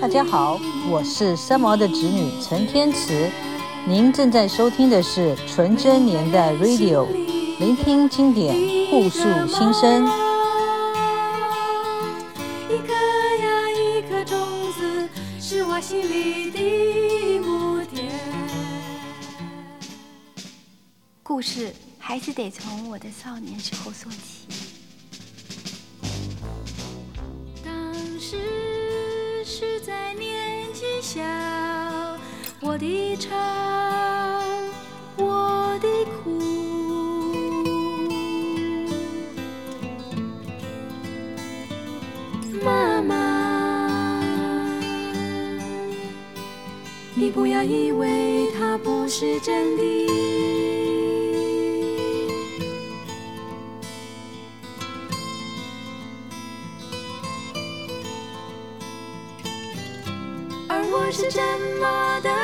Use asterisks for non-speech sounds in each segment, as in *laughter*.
大家好，我是三毛的侄女陈天慈，您正在收听的是纯真年代 Radio，聆听经典，互诉心声。一颗呀一颗种子，是我心里的母田。故事还是得从我的少年时候说起。我的吵，我的哭，妈妈，你不要以为它不是真的。而我是怎么的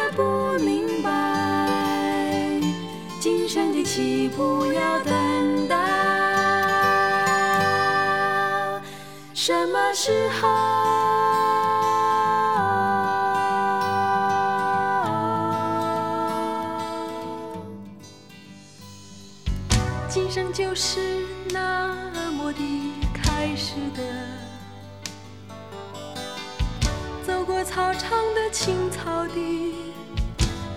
不要等到什么时候？今生就是那么的开始的。走过操场的青草地，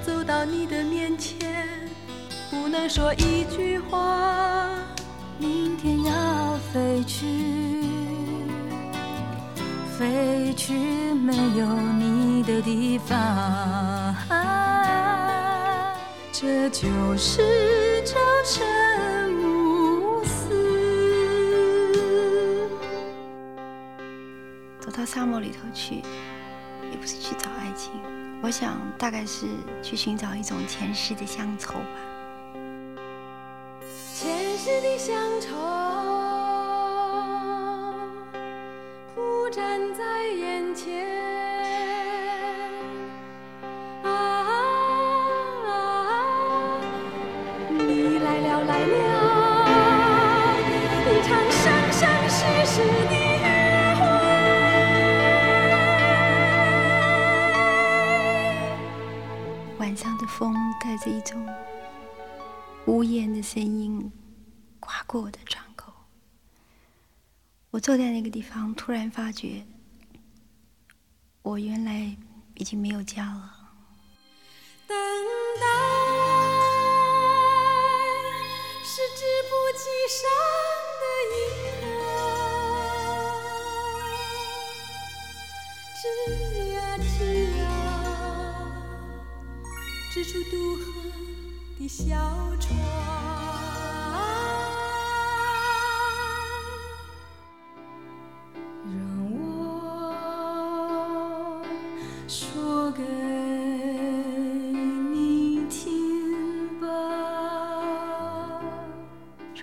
走到你的面，能说一句话。明天要飞去，飞去没有你的地方。这就是朝生暮死。走到沙漠里头去，也不是去找爱情，我想大概是去寻找一种前世的乡愁吧。前世的乡愁铺展在眼前，啊啊,啊！啊，你来了来了，一场生生世世的约会。晚上的风带着一种无言的声音过我的窗口。我坐在那个地方，突然发觉，我原来已经没有家了。等待是织不起上的银河，织呀织呀，织出渡河的小船。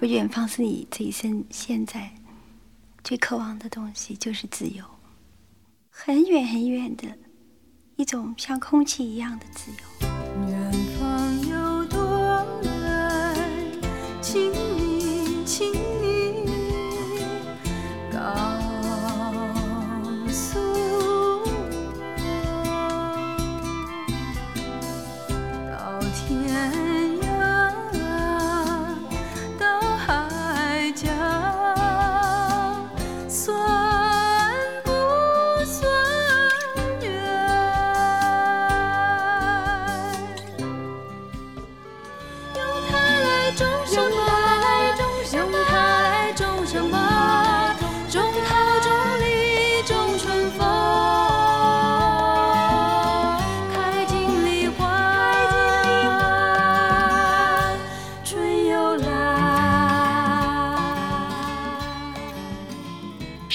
说远方是你这一生现在最渴望的东西，就是自由。很远很远的一种像空气一样的自由。远方有多远？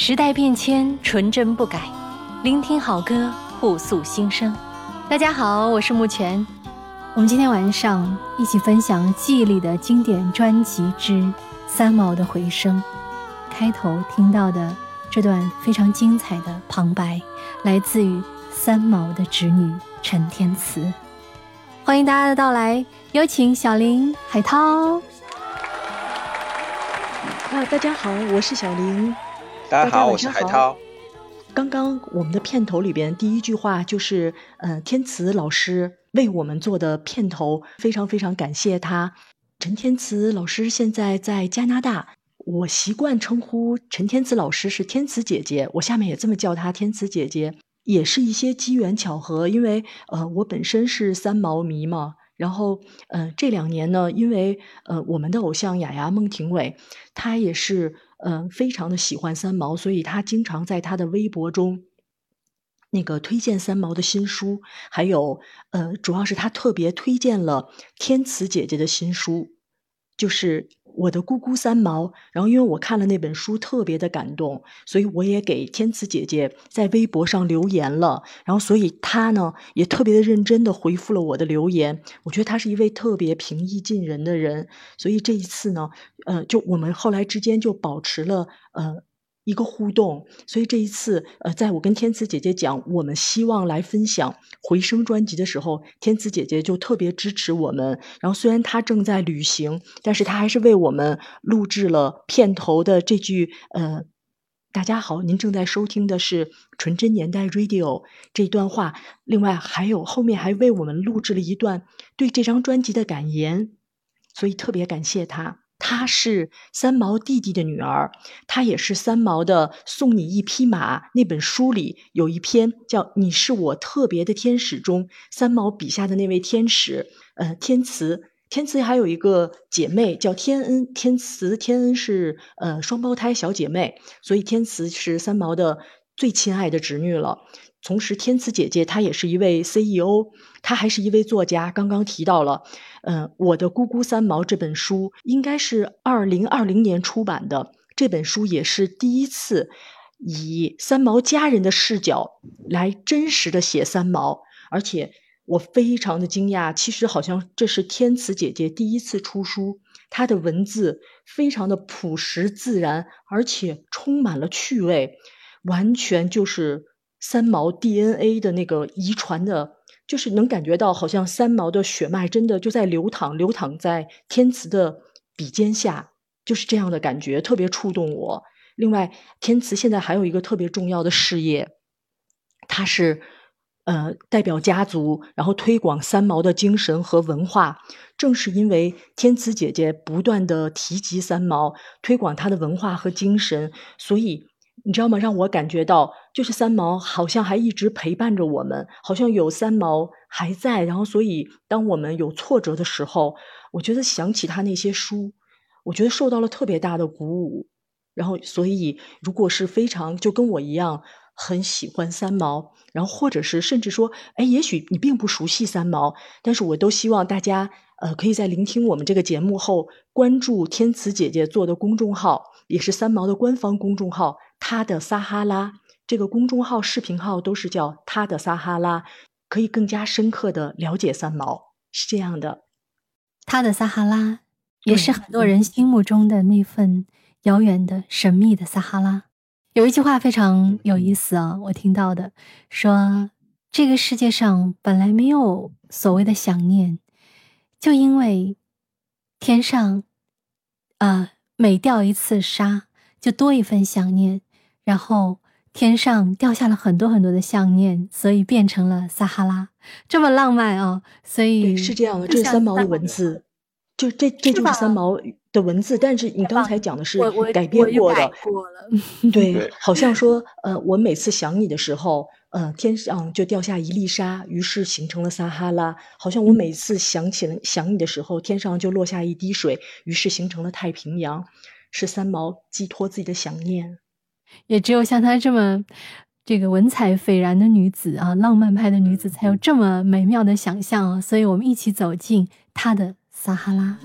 时代变迁，纯真不改，聆听好歌，互诉心声。大家好，我是木泉。我们今天晚上一起分享记忆里的经典专辑之《三毛的回声》。开头听到的这段非常精彩的旁白，来自于三毛的侄女陈天慈。欢迎大家的到来，有请小林、海涛。啊，大家好，我是小林。大家好，我是海涛。刚刚我们的片头里边第一句话就是，呃，天慈老师为我们做的片头，非常非常感谢他。陈天慈老师现在在加拿大，我习惯称呼陈天慈老师是天慈姐姐，我下面也这么叫她天慈姐姐，也是一些机缘巧合，因为呃，我本身是三毛迷嘛。然后，呃，这两年呢，因为呃，我们的偶像雅雅孟庭苇，她也是呃非常的喜欢三毛，所以他经常在他的微博中，那个推荐三毛的新书，还有呃，主要是他特别推荐了天慈姐姐的新书，就是。我的姑姑三毛，然后因为我看了那本书特别的感动，所以我也给天慈姐姐在微博上留言了，然后所以她呢也特别的认真的回复了我的留言。我觉得她是一位特别平易近人的人，所以这一次呢，呃，就我们后来之间就保持了呃。一个互动，所以这一次，呃，在我跟天慈姐姐讲我们希望来分享《回声》专辑的时候，天慈姐姐就特别支持我们。然后虽然她正在旅行，但是她还是为我们录制了片头的这句，呃，大家好，您正在收听的是纯真年代 Radio 这段话。另外还有后面还为我们录制了一段对这张专辑的感言，所以特别感谢她。她是三毛弟弟的女儿，她也是三毛的《送你一匹马》那本书里有一篇叫《你是我特别的天使》中，三毛笔下的那位天使，呃，天慈。天慈还有一个姐妹叫天恩，天慈、天恩是呃双胞胎小姐妹，所以天慈是三毛的最亲爱的侄女了。同时，天慈姐姐她也是一位 CEO，她还是一位作家。刚刚提到了，嗯，我的姑姑三毛这本书应该是二零二零年出版的。这本书也是第一次以三毛家人的视角来真实的写三毛，而且我非常的惊讶。其实好像这是天慈姐姐第一次出书，她的文字非常的朴实自然，而且充满了趣味，完全就是。三毛 DNA 的那个遗传的，就是能感觉到，好像三毛的血脉真的就在流淌，流淌在天慈的笔尖下，就是这样的感觉，特别触动我。另外，天慈现在还有一个特别重要的事业，他是呃代表家族，然后推广三毛的精神和文化。正是因为天慈姐姐不断的提及三毛，推广他的文化和精神，所以。你知道吗？让我感觉到，就是三毛好像还一直陪伴着我们，好像有三毛还在。然后，所以当我们有挫折的时候，我觉得想起他那些书，我觉得受到了特别大的鼓舞。然后，所以如果是非常就跟我一样很喜欢三毛，然后或者是甚至说，哎，也许你并不熟悉三毛，但是我都希望大家呃可以在聆听我们这个节目后，关注天慈姐姐做的公众号，也是三毛的官方公众号。他的撒哈拉这个公众号、视频号都是叫他的撒哈拉，可以更加深刻的了解三毛，是这样的。他的撒哈拉也是很多人心目中的那份遥远的、神秘的撒哈拉。有一句话非常有意思啊，我听到的说：这个世界上本来没有所谓的想念，就因为天上啊每掉一次沙。就多一份想念，然后天上掉下了很多很多的想念，所以变成了撒哈拉，这么浪漫啊！所以是这样的，这是三毛的文字，就这这就是三毛的文字。但是你刚才讲的是改编过的，*laughs* 对，好像说呃，我每次想你的时候，呃，天上就掉下一粒沙，于是形成了撒哈拉。好像我每次想起了想你的时候，天上就落下一滴水，于是形成了太平洋。是三毛寄托自己的想念，也只有像她这么这个文采斐然的女子啊，浪漫派的女子才有这么美妙的想象啊！所以，我们一起走进她的撒哈拉。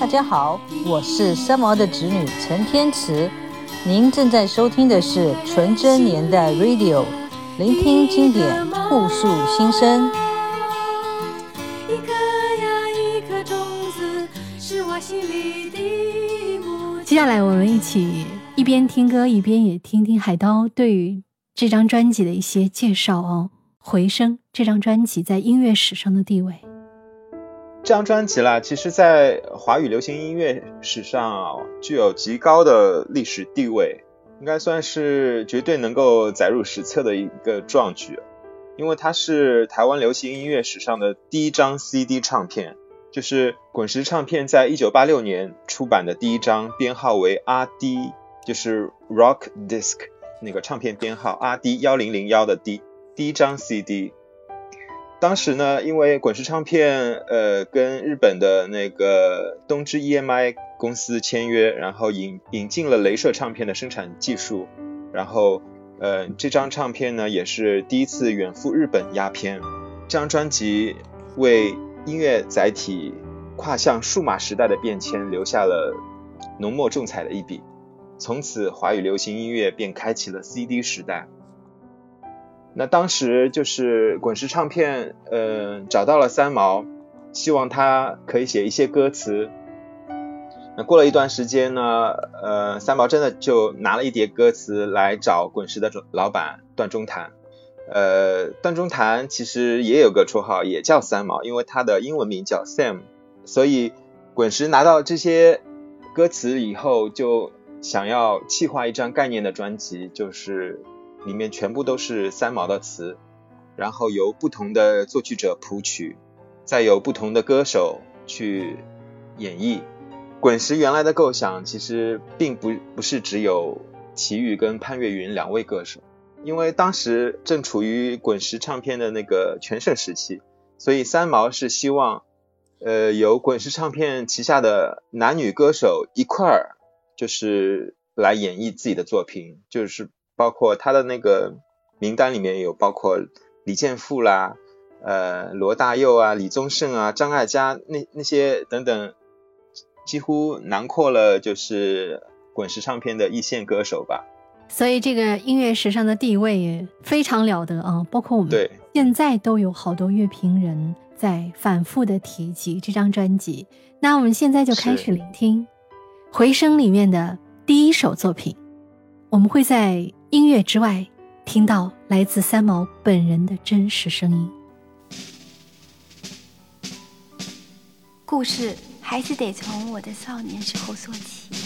大家好，我是三毛的侄女陈天慈，您正在收听的是纯真年代 Radio，聆听经典，互诉心声。接下来，我们一起一边听歌，一边也听听海涛对于这张专辑的一些介绍哦。回声这张专辑在音乐史上的地位，这张专辑啦，其实在华语流行音乐史上具有极高的历史地位。应该算是绝对能够载入史册的一个壮举，因为它是台湾流行音乐史上的第一张 CD 唱片，就是滚石唱片在一九八六年出版的第一张，编号为 RD，就是 Rock Disc 那个唱片编号 RD 幺零零幺的第第一张 CD。当时呢，因为滚石唱片呃跟日本的那个东芝 EMI 公司签约，然后引引进了镭射唱片的生产技术，然后呃这张唱片呢也是第一次远赴日本压片。这张专辑为音乐载体跨向数码时代的变迁留下了浓墨重彩的一笔，从此华语流行音乐便开启了 CD 时代。那当时就是滚石唱片，呃，找到了三毛，希望他可以写一些歌词。那过了一段时间呢，呃，三毛真的就拿了一叠歌词来找滚石的老板段中谈。呃，段中谈其实也有个绰号，也叫三毛，因为他的英文名叫 Sam。所以滚石拿到这些歌词以后，就想要企划一张概念的专辑，就是。里面全部都是三毛的词，然后由不同的作曲者谱曲，再由不同的歌手去演绎。滚石原来的构想其实并不不是只有齐豫跟潘越云两位歌手，因为当时正处于滚石唱片的那个全盛时期，所以三毛是希望，呃，由滚石唱片旗下的男女歌手一块儿，就是来演绎自己的作品，就是。包括他的那个名单里面有包括李健富啦，呃罗大佑啊、李宗盛啊、张艾嘉那那些等等，几乎囊括了就是滚石唱片的一线歌手吧。所以这个音乐史上的地位也非常了得啊！包括我们现在都有好多乐评人在反复的提及这张专辑。那我们现在就开始聆听《回声》里面的第一首作品，我们会在。音乐之外，听到来自三毛本人的真实声音。故事还是得从我的少年时候说起。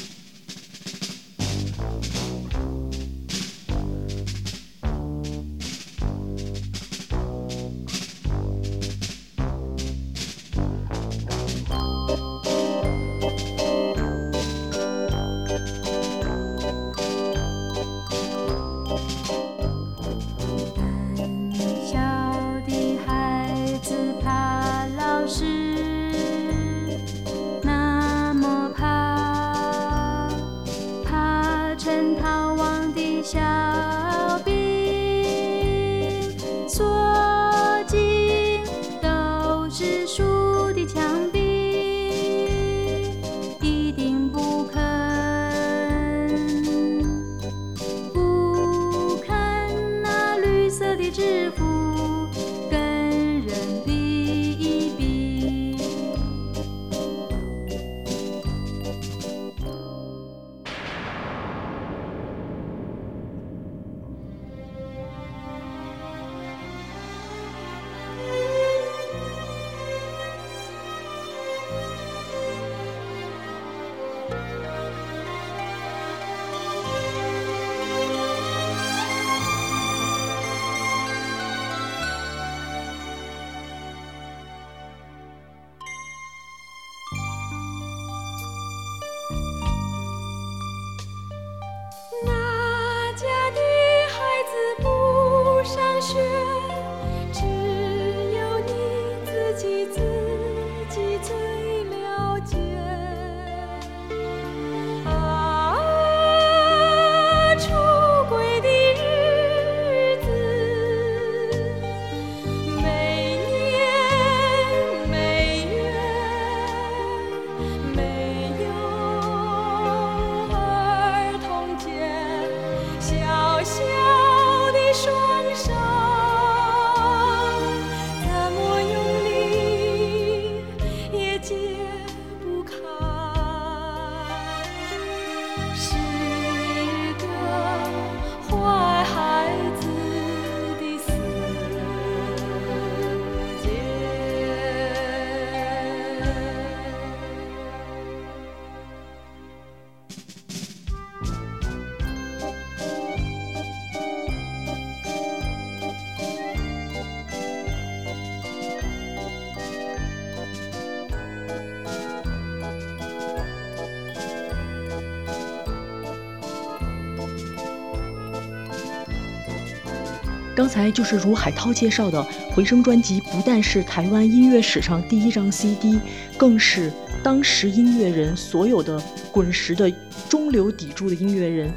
刚才就是如海涛介绍的，《回声》专辑不但是台湾音乐史上第一张 CD，更是当时音乐人所有的滚石的中流砥柱的音乐人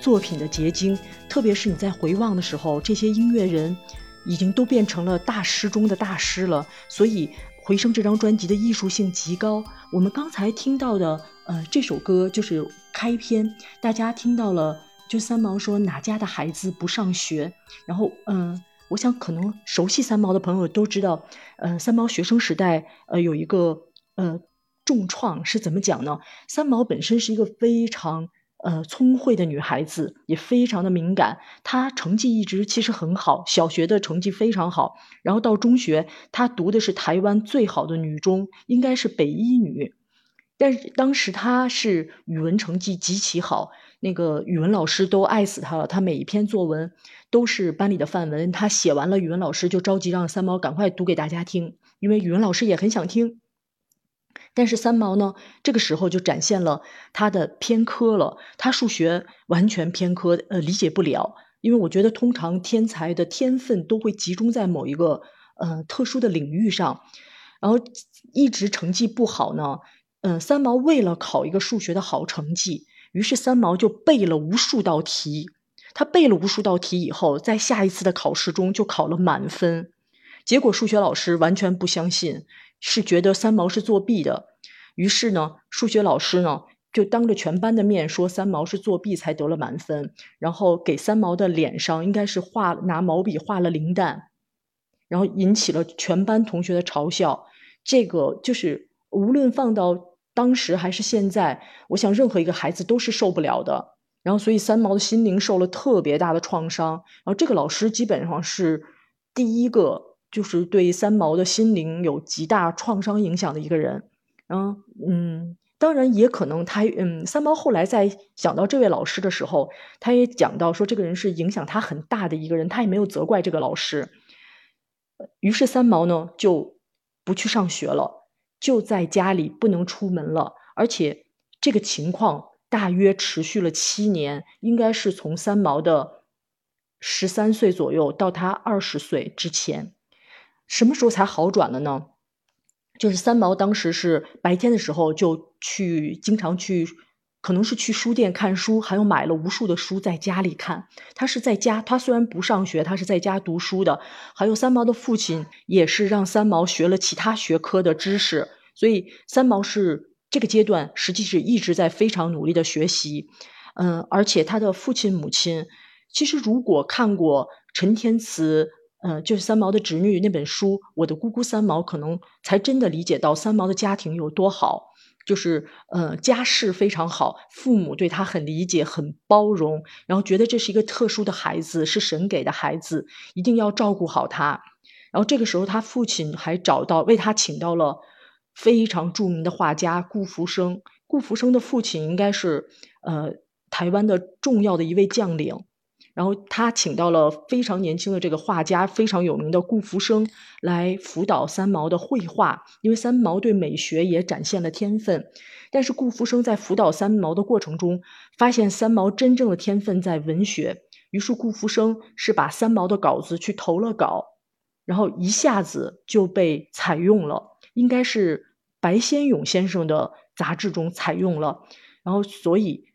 作品的结晶。特别是你在回望的时候，这些音乐人已经都变成了大师中的大师了。所以，《回声》这张专辑的艺术性极高。我们刚才听到的，呃，这首歌就是开篇，大家听到了。就三毛说哪家的孩子不上学？然后，嗯，我想可能熟悉三毛的朋友都知道，呃，三毛学生时代，呃，有一个呃重创是怎么讲呢？三毛本身是一个非常呃聪慧的女孩子，也非常的敏感，她成绩一直其实很好，小学的成绩非常好，然后到中学，她读的是台湾最好的女中，应该是北一女。但是当时她是语文成绩极其好，那个语文老师都爱死他了。他每一篇作文都是班里的范文，他写完了，语文老师就着急让三毛赶快读给大家听，因为语文老师也很想听。但是三毛呢，这个时候就展现了他的偏科了，他数学完全偏科，呃，理解不了。因为我觉得通常天才的天分都会集中在某一个呃特殊的领域上，然后一直成绩不好呢。嗯，三毛为了考一个数学的好成绩，于是三毛就背了无数道题。他背了无数道题以后，在下一次的考试中就考了满分。结果数学老师完全不相信，是觉得三毛是作弊的。于是呢，数学老师呢就当着全班的面说三毛是作弊才得了满分，然后给三毛的脸上应该是画拿毛笔画了零蛋，然后引起了全班同学的嘲笑。这个就是无论放到。当时还是现在，我想任何一个孩子都是受不了的。然后，所以三毛的心灵受了特别大的创伤。然后，这个老师基本上是第一个，就是对三毛的心灵有极大创伤影响的一个人。然后，嗯，当然也可能他，嗯，三毛后来在想到这位老师的时候，他也讲到说，这个人是影响他很大的一个人，他也没有责怪这个老师。于是，三毛呢就不去上学了。就在家里不能出门了，而且这个情况大约持续了七年，应该是从三毛的十三岁左右到他二十岁之前，什么时候才好转了呢？就是三毛当时是白天的时候就去，经常去。可能是去书店看书，还有买了无数的书在家里看。他是在家，他虽然不上学，他是在家读书的。还有三毛的父亲也是让三毛学了其他学科的知识，所以三毛是这个阶段实际是一直在非常努力的学习。嗯，而且他的父亲母亲，其实如果看过陈天慈，嗯，就是三毛的侄女那本书《我的姑姑三毛》，可能才真的理解到三毛的家庭有多好。就是呃家世非常好，父母对他很理解、很包容，然后觉得这是一个特殊的孩子，是神给的孩子，一定要照顾好他。然后这个时候，他父亲还找到为他请到了非常著名的画家顾福生。顾福生的父亲应该是呃台湾的重要的一位将领。然后他请到了非常年轻的这个画家，非常有名的顾福生来辅导三毛的绘画，因为三毛对美学也展现了天分。但是顾福生在辅导三毛的过程中，发现三毛真正的天分在文学，于是顾福生是把三毛的稿子去投了稿，然后一下子就被采用了，应该是白先勇先生的杂志中采用了，然后所以。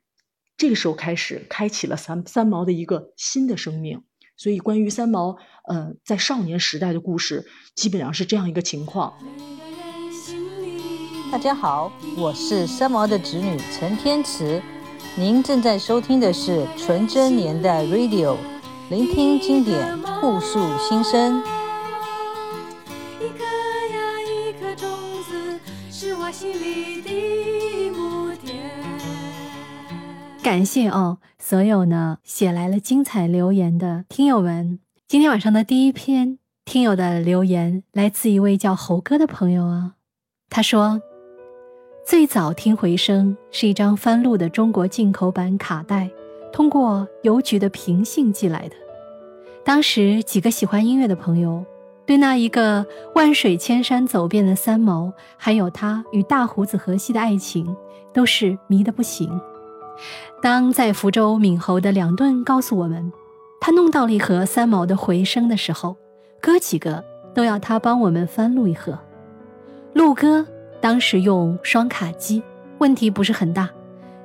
这个时候开始，开启了三三毛的一个新的生命。所以，关于三毛，呃，在少年时代的故事，基本上是这样一个情况。大家好，我是三毛的侄女陈天慈，您正在收听的是纯真年代 Radio，聆听经典，互诉心声。感谢哦，所有呢写来了精彩留言的听友们。今天晚上的第一篇听友的留言来自一位叫猴哥的朋友啊。他说，最早听回声是一张翻录的中国进口版卡带，通过邮局的平信寄来的。当时几个喜欢音乐的朋友，对那一个万水千山走遍的三毛，还有他与大胡子荷西的爱情，都是迷得不行。当在福州闽侯的两顿告诉我们，他弄到了一盒三毛的回声的时候，哥几个都要他帮我们翻录一盒。录歌当时用双卡机，问题不是很大。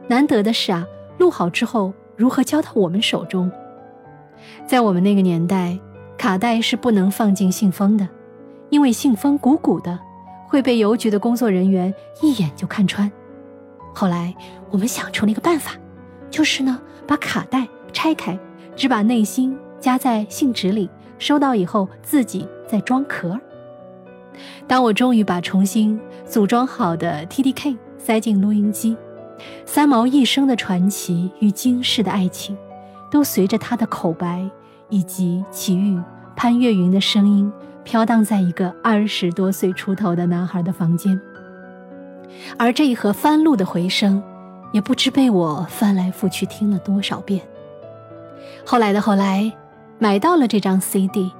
难得的是啊，录好之后如何交到我们手中？在我们那个年代，卡带是不能放进信封的，因为信封鼓鼓的，会被邮局的工作人员一眼就看穿。后来我们想出了一个办法，就是呢，把卡带拆开，只把内芯夹在信纸里，收到以后自己再装壳。当我终于把重新组装好的 TDK 塞进录音机，三毛一生的传奇与惊世的爱情。都随着他的口白以及齐豫、潘越云的声音飘荡在一个二十多岁出头的男孩的房间，而这一盒翻录的回声，也不知被我翻来覆去听了多少遍。后来的后来，买到了这张 CD，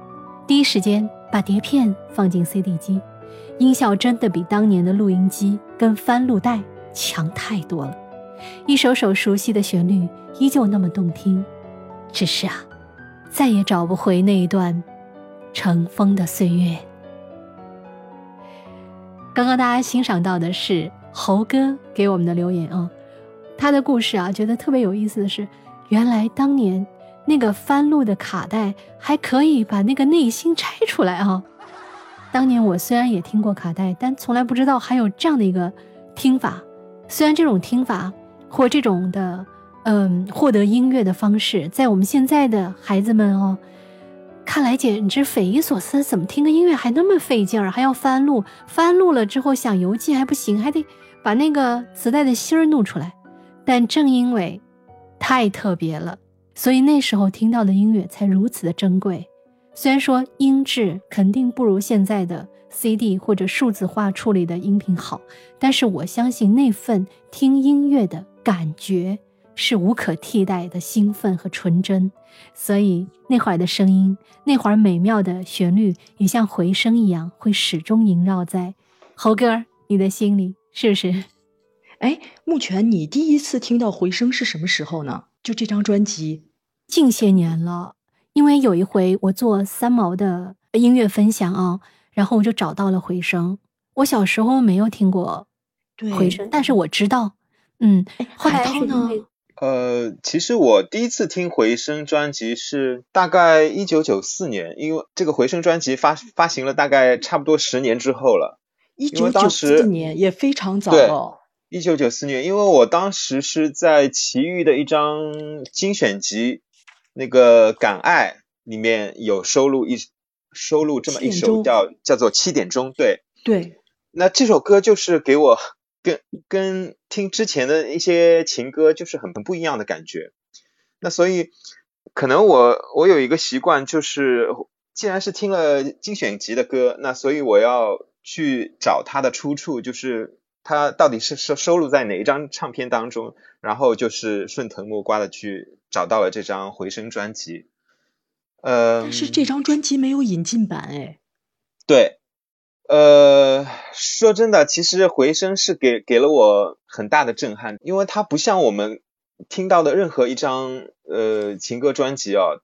第一时间把碟片放进 CD 机，音效真的比当年的录音机跟翻录带强太多了，一首首熟悉的旋律依旧那么动听。只是啊，再也找不回那一段尘封的岁月。刚刚大家欣赏到的是猴哥给我们的留言啊，他的故事啊，觉得特别有意思的是，原来当年那个翻录的卡带还可以把那个内心拆出来啊。当年我虽然也听过卡带，但从来不知道还有这样的一个听法。虽然这种听法或这种的。嗯，获得音乐的方式，在我们现在的孩子们哦，看来简直匪夷所思。怎么听个音乐还那么费劲儿，还要翻录？翻录了之后想邮寄还不行，还得把那个磁带的芯儿弄出来。但正因为太特别了，所以那时候听到的音乐才如此的珍贵。虽然说音质肯定不如现在的 CD 或者数字化处理的音频好，但是我相信那份听音乐的感觉。是无可替代的兴奋和纯真，所以那会儿的声音，那会儿美妙的旋律，也像回声一样，会始终萦绕在猴哥你的心里，是不是？哎，目前你第一次听到回声是什么时候呢？就这张专辑，近些年了，因为有一回我做三毛的音乐分享啊，然后我就找到了回声。我小时候没有听过回声，但是我知道，嗯，后来呢？呃，其实我第一次听回声专辑是大概一九九四年，因为这个回声专辑发发行了大概差不多十年之后了。一九九四年也非常早了。一九九四年，因为我当时是在奇遇的一张精选集，那个《敢爱》里面有收录一收录这么一首叫叫做《七点钟》。对对，*laughs* 那这首歌就是给我。跟跟听之前的一些情歌就是很很不一样的感觉，那所以可能我我有一个习惯，就是既然是听了精选集的歌，那所以我要去找它的出处，就是它到底是收收录在哪一张唱片当中，然后就是顺藤摸瓜的去找到了这张回声专辑。呃，但是这张专辑没有引进版哎。对。呃，说真的，其实回声是给给了我很大的震撼，因为它不像我们听到的任何一张呃情歌专辑哦，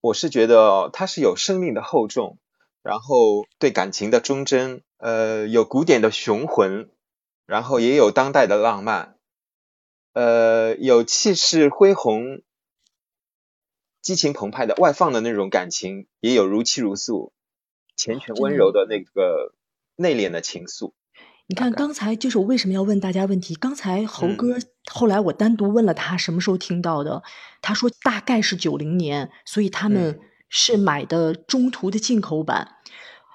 我是觉得它是有生命的厚重，然后对感情的忠贞，呃，有古典的雄浑，然后也有当代的浪漫，呃，有气势恢宏、激情澎湃的外放的那种感情，也有如泣如诉、缱绻温柔的那个。内敛的情愫，你看刚才就是我为什么要问大家问题？刚才猴哥后来我单独问了他什么时候听到的，他说大概是九零年，所以他们是买的中途的进口版。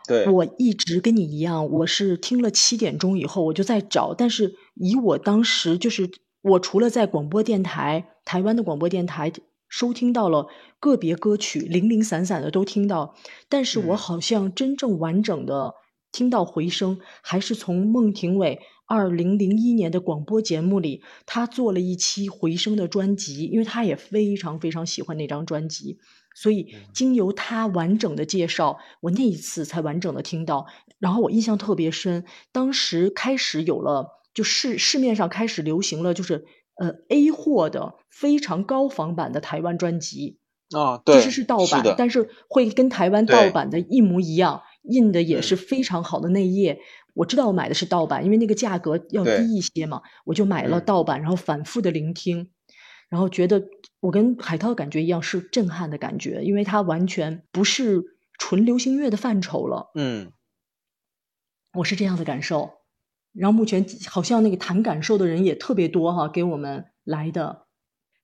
对，我一直跟你一样，我是听了七点钟以后我就在找，但是以我当时就是我除了在广播电台台湾的广播电台收听到了个别歌曲，零零散散的都听到，但是我好像真正完整的。听到回声，还是从孟庭苇二零零一年的广播节目里，他做了一期回声的专辑，因为他也非常非常喜欢那张专辑，所以经由他完整的介绍，我那一次才完整的听到。然后我印象特别深，当时开始有了，就市市面上开始流行了，就是呃 A 货的非常高仿版的台湾专辑。哦，对，其实是盗版，的但是会跟台湾盗版的一模一样，印的也是非常好的内页。我知道我买的是盗版，因为那个价格要低一些嘛，我就买了盗版，然后反复的聆听，然后觉得我跟海涛感觉一样是震撼的感觉，因为它完全不是纯流行乐的范畴了。嗯，我是这样的感受。然后目前好像那个谈感受的人也特别多哈，给我们来的。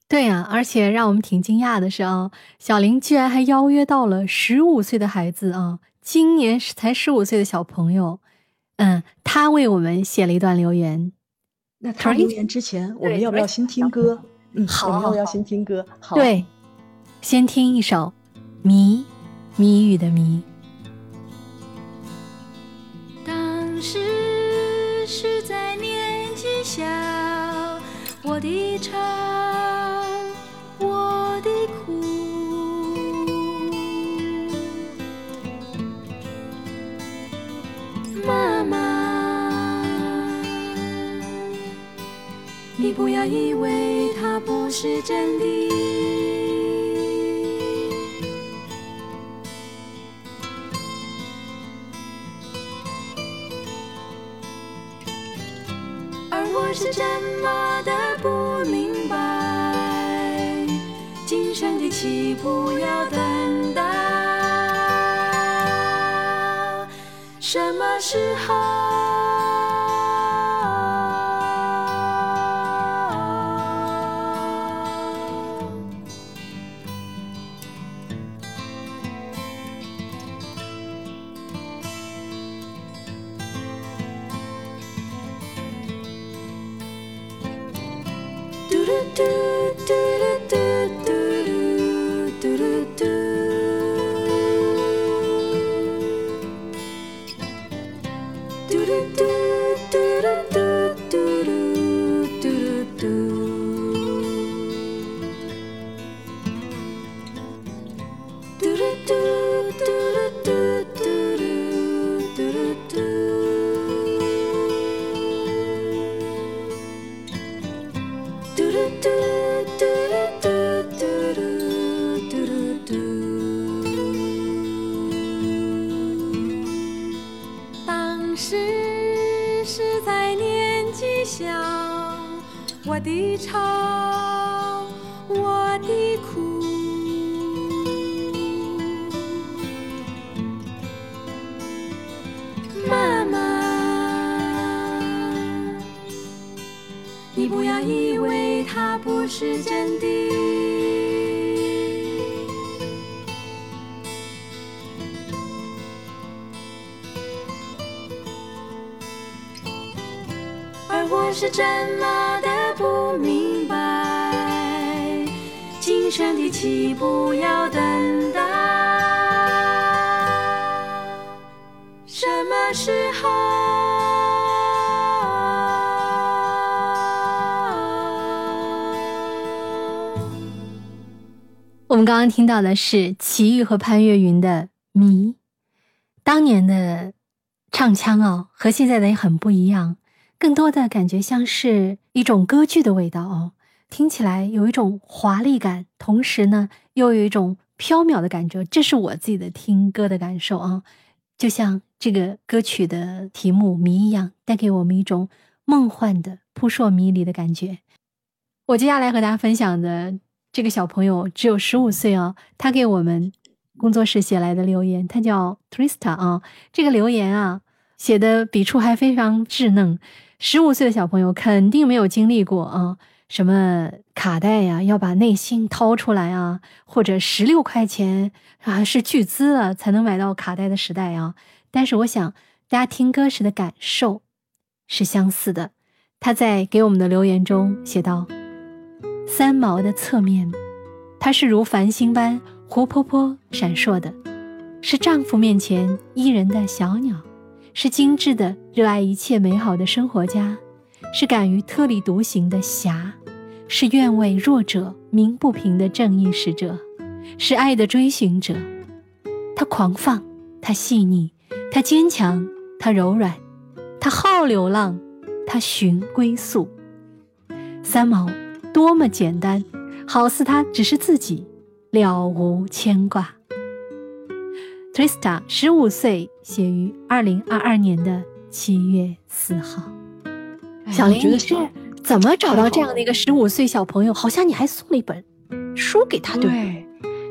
对呀，而且让我们挺惊讶的是啊，小林居然还邀约到了十五岁的孩子啊，今年才十五岁的小朋友。嗯，他为我们写了一段留言。那他留言之前，我们要不要先听歌？嗯，好，我们要先听歌？好，对，先听一首《谜》，谜语的谜。当时是在年纪小，我的愁，不要以为它不是真的。而我是怎么的不明白，今生的起步要等到什么时候？do do 听到的是齐豫和潘越云的《谜》，当年的唱腔哦，和现在的也很不一样，更多的感觉像是一种歌剧的味道哦，听起来有一种华丽感，同时呢又有一种飘渺的感觉，这是我自己的听歌的感受啊，就像这个歌曲的题目《谜》一样，带给我们一种梦幻的扑朔迷离的感觉。我接下来和大家分享的。这个小朋友只有十五岁啊，他给我们工作室写来的留言，他叫 Trista 啊。这个留言啊，写的笔触还非常稚嫩。十五岁的小朋友肯定没有经历过啊，什么卡带呀，要把内心掏出来啊，或者十六块钱啊是巨资了才能买到卡带的时代啊。但是我想大家听歌时的感受是相似的。他在给我们的留言中写道。三毛的侧面，她是如繁星般活泼泼闪烁的，是丈夫面前依人的小鸟，是精致的热爱一切美好的生活家，是敢于特立独行的侠，是愿为弱者鸣不平的正义使者，是爱的追寻者。他狂放，他细腻，他坚强，他柔软，他好流浪，他寻归宿。三毛。多么简单，好似他只是自己，了无牵挂。Trista 十五岁，写于二零二二年的七月四号。小林，你是怎么找到这样的一个十五岁小朋友？好像你还送了一本书给他，对对？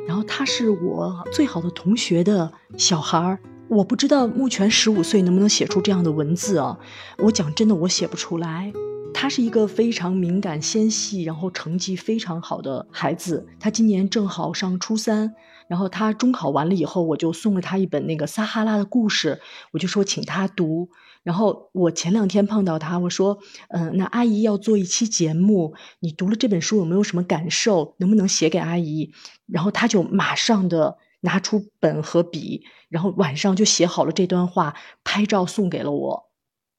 然后他是我最好的同学的小孩儿。我不知道目前十五岁能不能写出这样的文字啊？我讲真的，我写不出来。他是一个非常敏感、纤细，然后成绩非常好的孩子。他今年正好上初三，然后他中考完了以后，我就送了他一本那个撒哈拉的故事，我就说请他读。然后我前两天碰到他，我说，嗯，那阿姨要做一期节目，你读了这本书有没有什么感受？能不能写给阿姨？然后他就马上的。拿出本和笔，然后晚上就写好了这段话，拍照送给了我。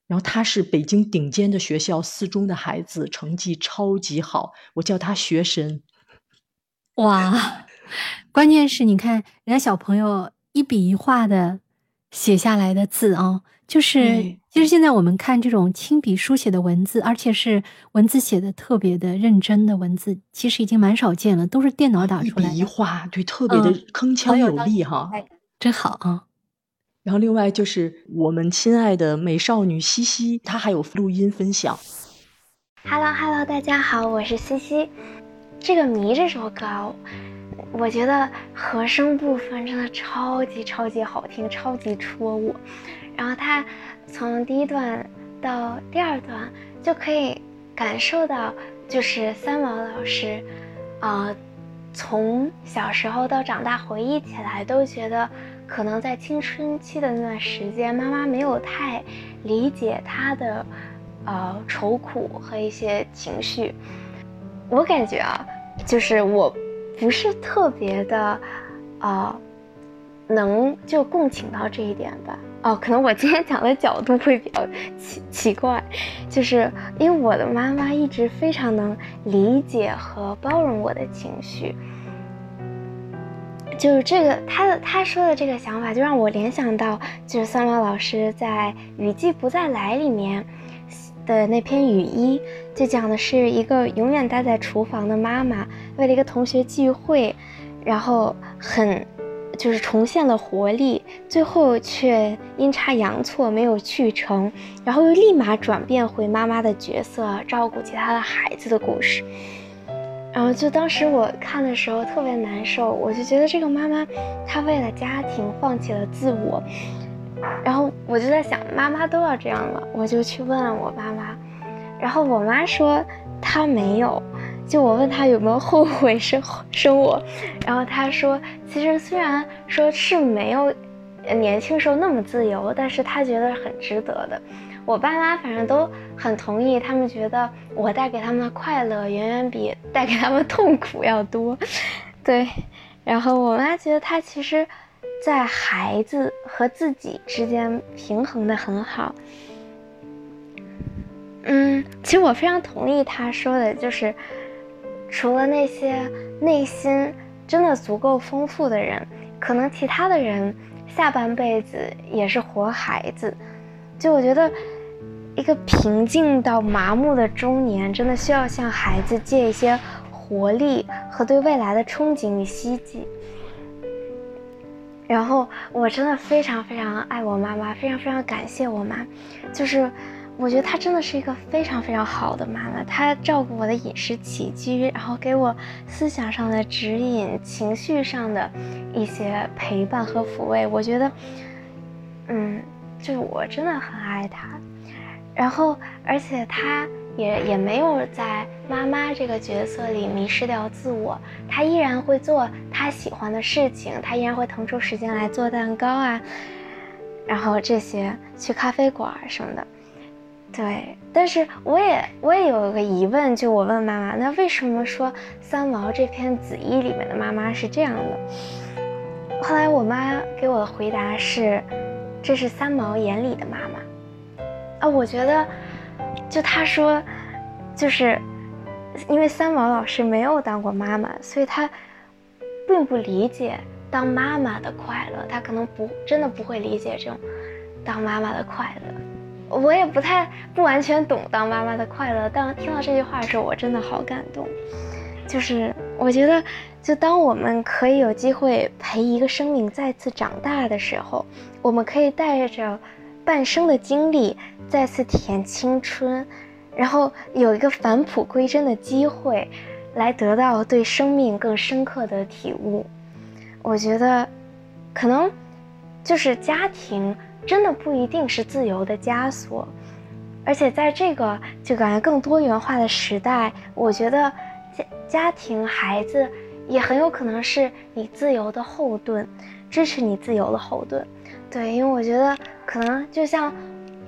然后他是北京顶尖的学校四中的孩子，成绩超级好，我叫他学神。*laughs* 哇，关键是你看人家小朋友一笔一画的写下来的字啊。就是，其实现在我们看这种亲笔书写的文字，而且是文字写的特别的认真的文字，其实已经蛮少见了，都是电脑打出来的。一笔一画，对，特别的铿锵有力哈，真好啊。然后另外就是我们亲爱的美少女西西，她还有录音分享。Hello Hello，大家好，我是西西。这个《迷》这首歌，我觉得和声部分真的超级超级好听，超级戳我。然后它从第一段到第二段就可以感受到，就是三毛老师，啊，从小时候到长大回忆起来，都觉得可能在青春期的那段时间，妈妈没有太理解他的，呃，愁苦和一些情绪。我感觉啊，就是我不是特别的，啊。能就共情到这一点吧。哦，可能我今天讲的角度会比较奇奇怪，就是因为我的妈妈一直非常能理解和包容我的情绪。就是这个，他的他说的这个想法，就让我联想到，就是三毛老师在《雨季不再来》里面的那篇雨衣，就讲的是一个永远待在厨房的妈妈，为了一个同学聚会，然后很。就是重现了活力，最后却阴差阳错没有去成，然后又立马转变回妈妈的角色，照顾其他的孩子的故事。然后就当时我看的时候特别难受，我就觉得这个妈妈她为了家庭放弃了自我。然后我就在想，妈妈都要这样了，我就去问我妈妈，然后我妈说她没有。就我问他有没有后悔生生我，然后他说，其实虽然说是没有年轻时候那么自由，但是他觉得很值得的。我爸妈反正都很同意，他们觉得我带给他们的快乐远远比带给他们痛苦要多。对，然后我妈觉得她其实，在孩子和自己之间平衡的很好。嗯，其实我非常同意她说的，就是。除了那些内心真的足够丰富的人，可能其他的人下半辈子也是活孩子。就我觉得，一个平静到麻木的中年，真的需要向孩子借一些活力和对未来的憧憬与希冀。然后，我真的非常非常爱我妈妈，非常非常感谢我妈，就是。我觉得她真的是一个非常非常好的妈妈，她照顾我的饮食起居，然后给我思想上的指引，情绪上的一些陪伴和抚慰。我觉得，嗯，就是我真的很爱她。然后，而且她也也没有在妈妈这个角色里迷失掉自我，她依然会做她喜欢的事情，她依然会腾出时间来做蛋糕啊，然后这些去咖啡馆什么的。对，但是我也我也有个疑问，就我问妈妈，那为什么说三毛这篇《紫衣》里面的妈妈是这样的？后来我妈给我的回答是，这是三毛眼里的妈妈。啊，我觉得，就他说，就是因为三毛老师没有当过妈妈，所以他并不理解当妈妈的快乐，他可能不真的不会理解这种当妈妈的快乐。我也不太不完全懂当妈妈的快乐，但听到这句话的时候，我真的好感动。就是我觉得，就当我们可以有机会陪一个生命再次长大的时候，我们可以带着半生的经历再次体验青春，然后有一个返璞归真的机会，来得到对生命更深刻的体悟。我觉得，可能就是家庭真的不一定是自由的枷锁，而且在这个就感觉更多元化的时代，我觉得。家家庭、孩子也很有可能是你自由的后盾，支持你自由的后盾。对，因为我觉得可能就像，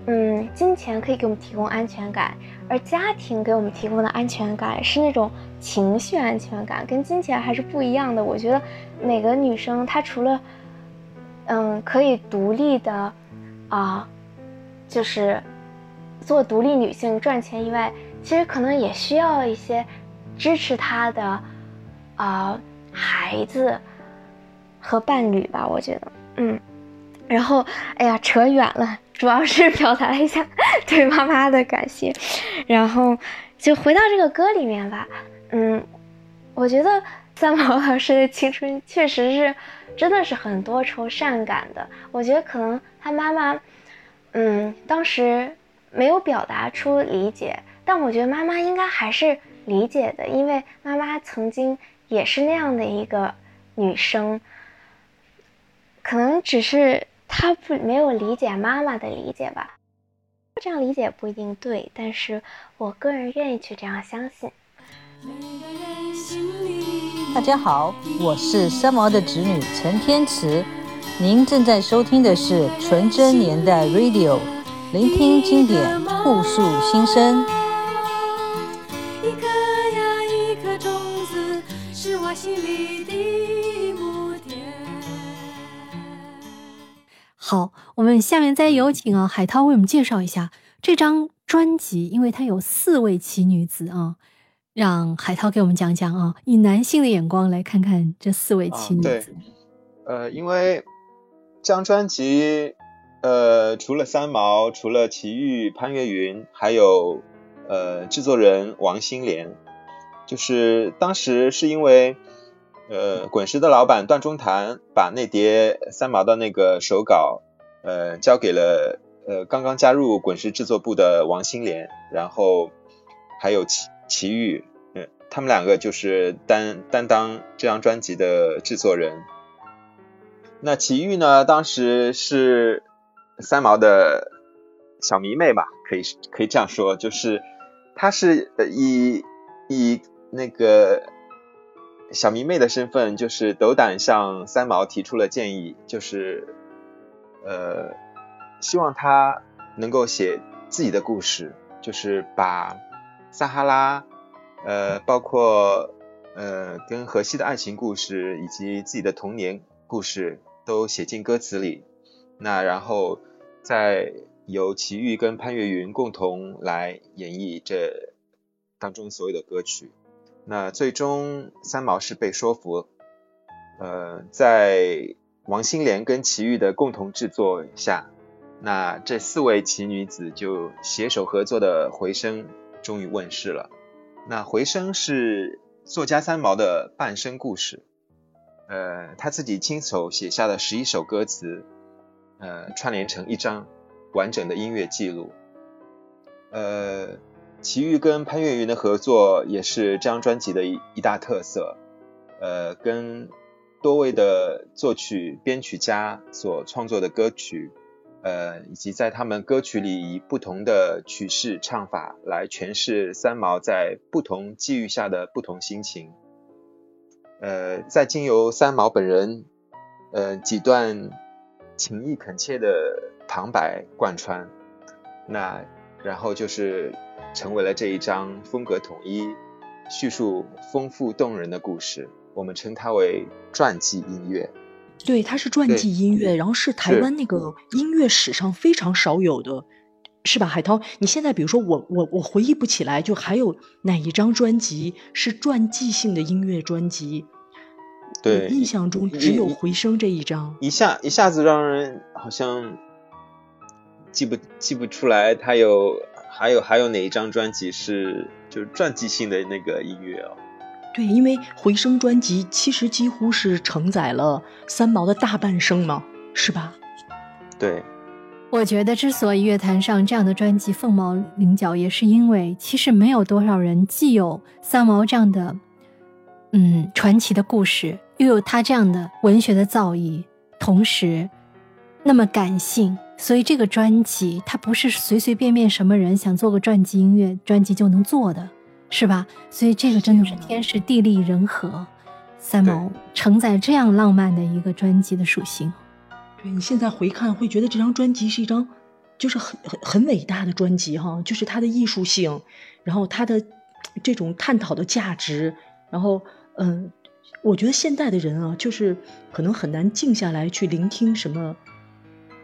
嗯，金钱可以给我们提供安全感，而家庭给我们提供的安全感是那种情绪安全感，跟金钱还是不一样的。我觉得每个女生她除了，嗯，可以独立的，啊，就是做独立女性赚钱以外，其实可能也需要一些。支持他的，啊，孩子和伴侣吧，我觉得，嗯，然后，哎呀，扯远了，主要是表达一下 *laughs* 对妈妈的感谢，然后就回到这个歌里面吧，嗯，我觉得三毛老师的青春 *laughs* 确实是真的是很多愁善感的，我觉得可能他妈妈，嗯，当时没有表达出理解，但我觉得妈妈应该还是。理解的，因为妈妈曾经也是那样的一个女生，可能只是她不没有理解妈妈的理解吧。这样理解不一定对，但是我个人愿意去这样相信。大家好，我是三毛的侄女陈天慈，您正在收听的是纯真年代 Radio，聆听经典，互诉心声。好，我们下面再有请啊海涛为我们介绍一下这张专辑，因为它有四位奇女子啊，让海涛给我们讲讲啊，以男性的眼光来看看这四位奇女子。呃，因为这张专辑，呃，除了三毛，除了齐豫、潘越云，还有呃制作人王心莲，就是当时是因为。呃，滚石的老板段中谈把那叠三毛的那个手稿，呃，交给了呃刚刚加入滚石制作部的王心莲，然后还有齐齐豫，嗯，他们两个就是担担当这张专辑的制作人。那齐豫呢，当时是三毛的小迷妹吧，可以可以这样说，就是他是以以那个。小迷妹的身份就是斗胆向三毛提出了建议，就是呃希望他能够写自己的故事，就是把撒哈拉呃包括呃跟荷西的爱情故事以及自己的童年故事都写进歌词里，那然后再由齐豫跟潘越云共同来演绎这当中所有的歌曲。那最终三毛是被说服，呃，在王心莲跟齐豫的共同制作下，那这四位奇女子就携手合作的《回声》终于问世了。那《回声》是作家三毛的半生故事，呃，他自己亲手写下的十一首歌词，呃，串联成一张完整的音乐记录，呃。齐豫跟潘越云的合作也是这张专辑的一一大特色，呃，跟多位的作曲编曲家所创作的歌曲，呃，以及在他们歌曲里以不同的曲式唱法来诠释三毛在不同际遇下的不同心情，呃，再经由三毛本人，呃，几段情意恳切的旁白贯穿，那然后就是。成为了这一张风格统一、叙述丰富动人的故事，我们称它为传记音乐。对，它是传记音乐，然后是台湾那个音乐史上非常少有的，是吧？海涛，你现在比如说我我我回忆不起来，就还有哪一张专辑是传记性的音乐专辑？对，印象中只有《回声》这一张，一下一下子让人好像记不记不出来，他有。还有还有哪一张专辑是就是传记性的那个音乐哦？对，因为《回声》专辑其实几乎是承载了三毛的大半生嘛，是吧？对。我觉得，之所以乐坛上这样的专辑凤毛麟角，也是因为其实没有多少人既有三毛这样的，嗯，传奇的故事，又有他这样的文学的造诣，同时那么感性。所以这个专辑，它不是随随便便什么人想做个专辑音乐专辑就能做的，是吧？所以这个真的是天时地利人和，三毛承载这样浪漫的一个专辑的属性。对你现在回看，会觉得这张专辑是一张，就是很很很伟大的专辑哈，就是它的艺术性，然后它的这种探讨的价值，然后嗯，我觉得现代的人啊，就是可能很难静下来去聆听什么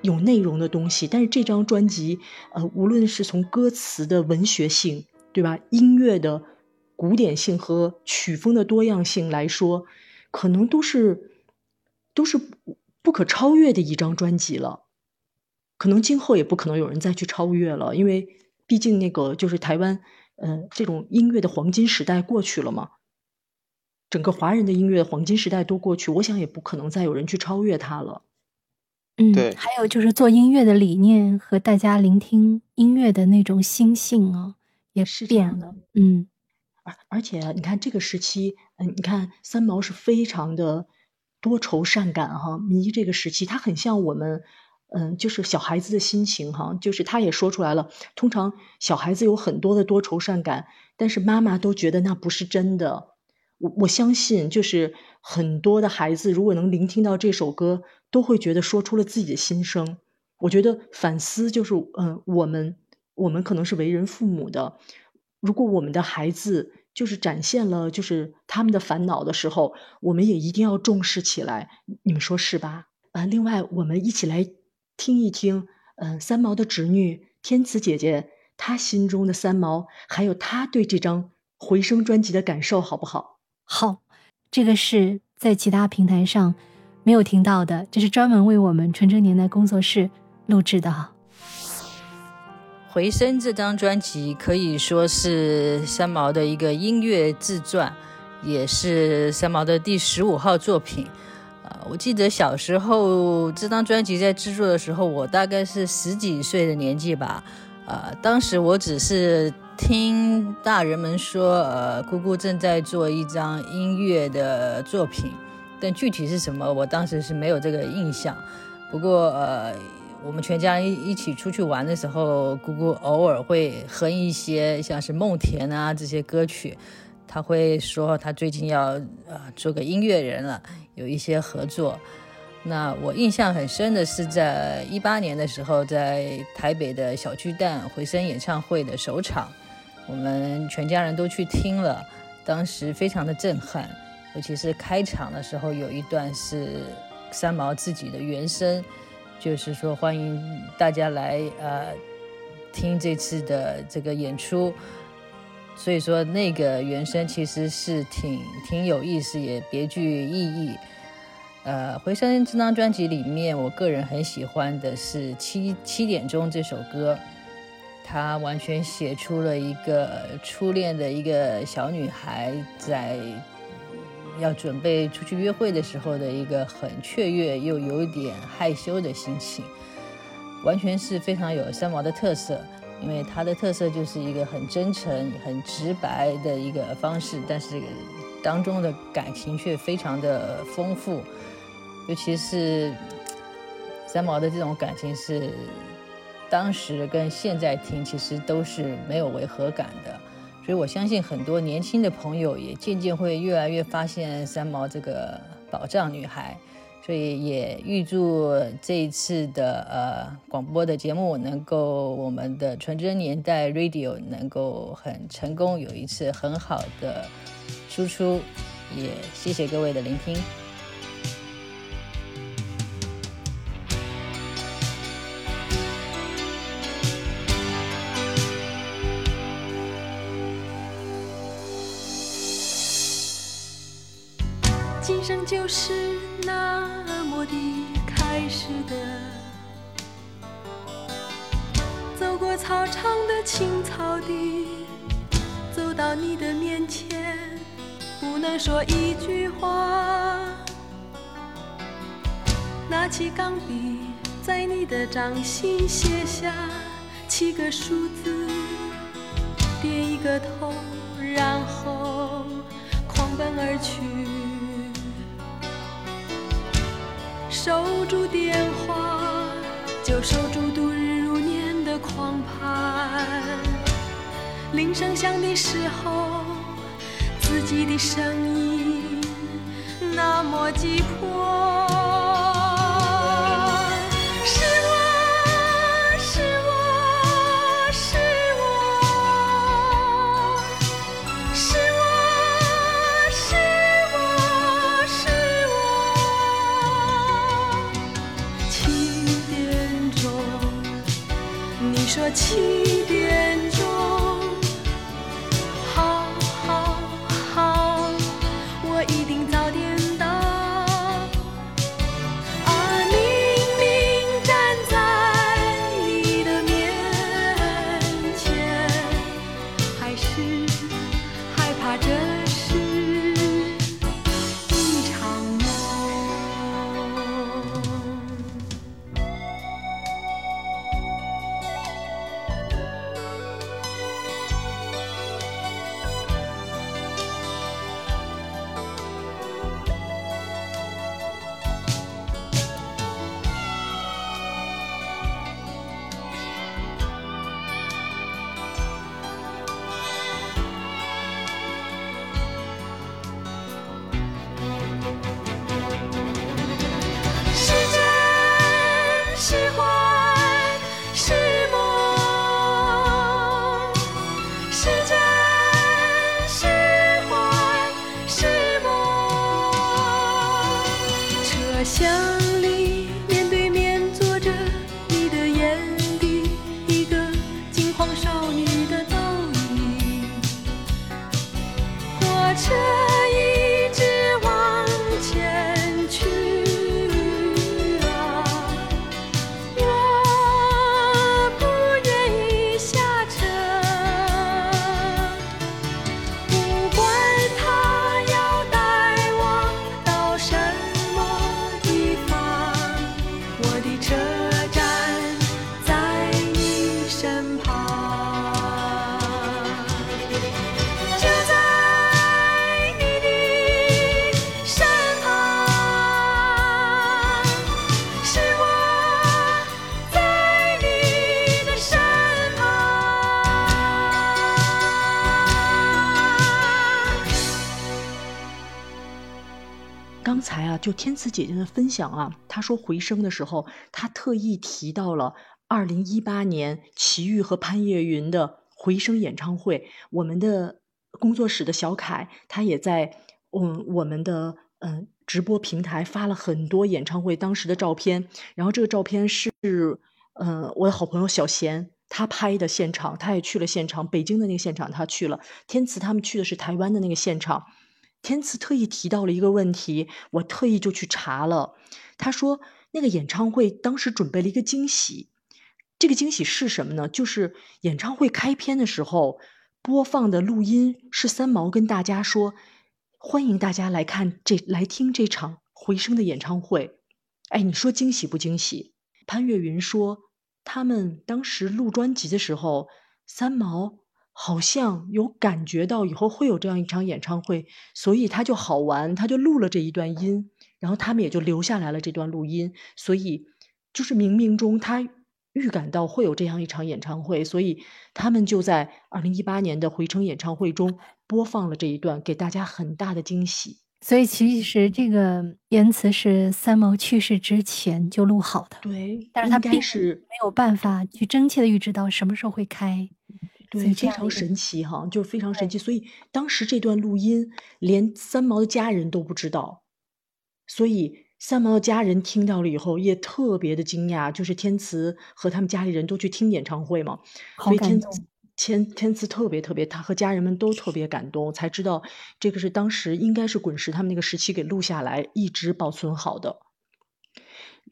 有内容的东西，但是这张专辑，呃，无论是从歌词的文学性，对吧，音乐的古典性和曲风的多样性来说，可能都是都是。不可超越的一张专辑了，可能今后也不可能有人再去超越了，因为毕竟那个就是台湾，呃，这种音乐的黄金时代过去了嘛，整个华人的音乐黄金时代都过去，我想也不可能再有人去超越它了。嗯，对。还有就是做音乐的理念和大家聆听音乐的那种心性啊，也是变了。嗯，而而且你看这个时期，嗯，你看三毛是非常的。多愁善感哈，迷这个时期，他很像我们，嗯，就是小孩子的心情哈，就是他也说出来了。通常小孩子有很多的多愁善感，但是妈妈都觉得那不是真的。我我相信，就是很多的孩子如果能聆听到这首歌，都会觉得说出了自己的心声。我觉得反思就是，嗯，我们我们可能是为人父母的，如果我们的孩子。就是展现了就是他们的烦恼的时候，我们也一定要重视起来。你们说是吧？啊，另外我们一起来听一听，嗯，三毛的侄女天慈姐姐她心中的三毛，还有她对这张回声专辑的感受，好不好？好，这个是在其他平台上没有听到的，这是专门为我们纯真年代工作室录制的。回声这张专辑可以说是三毛的一个音乐自传，也是三毛的第十五号作品。啊，我记得小时候这张专辑在制作的时候，我大概是十几岁的年纪吧。啊，当时我只是听大人们说，呃，姑姑正在做一张音乐的作品，但具体是什么，我当时是没有这个印象。不过，呃。我们全家一一起出去玩的时候，姑姑偶尔会哼一些像是梦田啊这些歌曲。他会说他最近要呃做个音乐人了，有一些合作。那我印象很深的是，在一八年的时候，在台北的小巨蛋回声演唱会的首场，我们全家人都去听了，当时非常的震撼，尤其是开场的时候有一段是三毛自己的原声。就是说，欢迎大家来呃听这次的这个演出。所以说，那个原声其实是挺挺有意思，也别具意义。呃，《回声》这张专辑里面，我个人很喜欢的是《七七点钟》这首歌，它完全写出了一个初恋的一个小女孩在。要准备出去约会的时候的一个很雀跃又有点害羞的心情，完全是非常有三毛的特色。因为他的特色就是一个很真诚、很直白的一个方式，但是当中的感情却非常的丰富。尤其是三毛的这种感情，是当时跟现在听其实都是没有违和感的。所以我相信很多年轻的朋友也渐渐会越来越发现三毛这个宝藏女孩，所以也预祝这一次的呃广播的节目能够我们的纯真年代 Radio 能够很成功，有一次很好的输出，也谢谢各位的聆听。青草地，走到你的面前，不能说一句话。拿起钢笔，在你的掌心写下七个数字，点一个头，然后狂奔而去。守住电话，就守住狂盼。铃声响的时候，自己的声音那么急迫。情。就天慈姐姐的分享啊，她说回声的时候，她特意提到了二零一八年齐豫和潘越云的回声演唱会。我们的工作室的小凯，他也在嗯我们的嗯直播平台发了很多演唱会当时的照片。然后这个照片是嗯我的好朋友小贤他拍的现场，他也去了现场，北京的那个现场他去了。天慈他们去的是台湾的那个现场。天赐特意提到了一个问题，我特意就去查了。他说那个演唱会当时准备了一个惊喜，这个惊喜是什么呢？就是演唱会开篇的时候播放的录音是三毛跟大家说，欢迎大家来看这来听这场回声的演唱会。哎，你说惊喜不惊喜？潘越云说他们当时录专辑的时候，三毛。好像有感觉到以后会有这样一场演唱会，所以他就好玩，他就录了这一段音，然后他们也就留下来了这段录音，所以就是冥冥中他预感到会有这样一场演唱会，所以他们就在二零一八年的回程演唱会中播放了这一段，给大家很大的惊喜。所以其实这个言辞是三毛去世之前就录好的，对，但是他并是没有办法去真切的预知到什么时候会开。所对，非常神奇哈，就是非常神奇。所以当时这段录音连三毛的家人都不知道，所以三毛的家人听到了以后也特别的惊讶。就是天慈和他们家里人都去听演唱会嘛，好所以天天天慈特别特别，他和家人们都特别感动，才知道这个是当时应该是滚石他们那个时期给录下来，一直保存好的。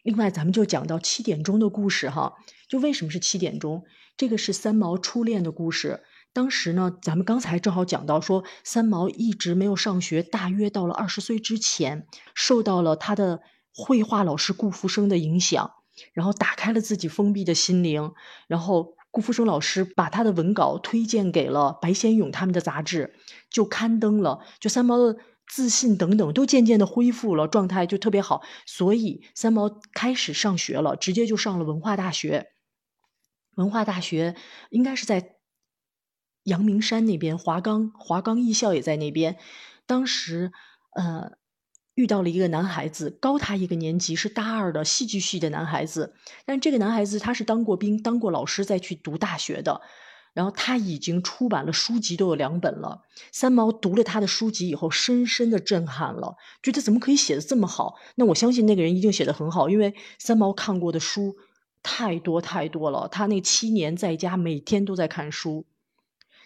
另外，咱们就讲到七点钟的故事哈，就为什么是七点钟？这个是三毛初恋的故事。当时呢，咱们刚才正好讲到说，三毛一直没有上学，大约到了二十岁之前，受到了他的绘画老师顾福生的影响，然后打开了自己封闭的心灵，然后顾福生老师把他的文稿推荐给了白先勇他们的杂志，就刊登了，就三毛的。自信等等都渐渐的恢复了，状态就特别好，所以三毛开始上学了，直接就上了文化大学。文化大学应该是在阳明山那边，华冈华冈艺校也在那边。当时，呃，遇到了一个男孩子，高他一个年级，是大二的戏剧系的男孩子。但这个男孩子他是当过兵、当过老师再去读大学的。然后他已经出版了书籍都有两本了。三毛读了他的书籍以后，深深的震撼了，觉得怎么可以写的这么好？那我相信那个人一定写的很好，因为三毛看过的书太多太多了。他那七年在家，每天都在看书。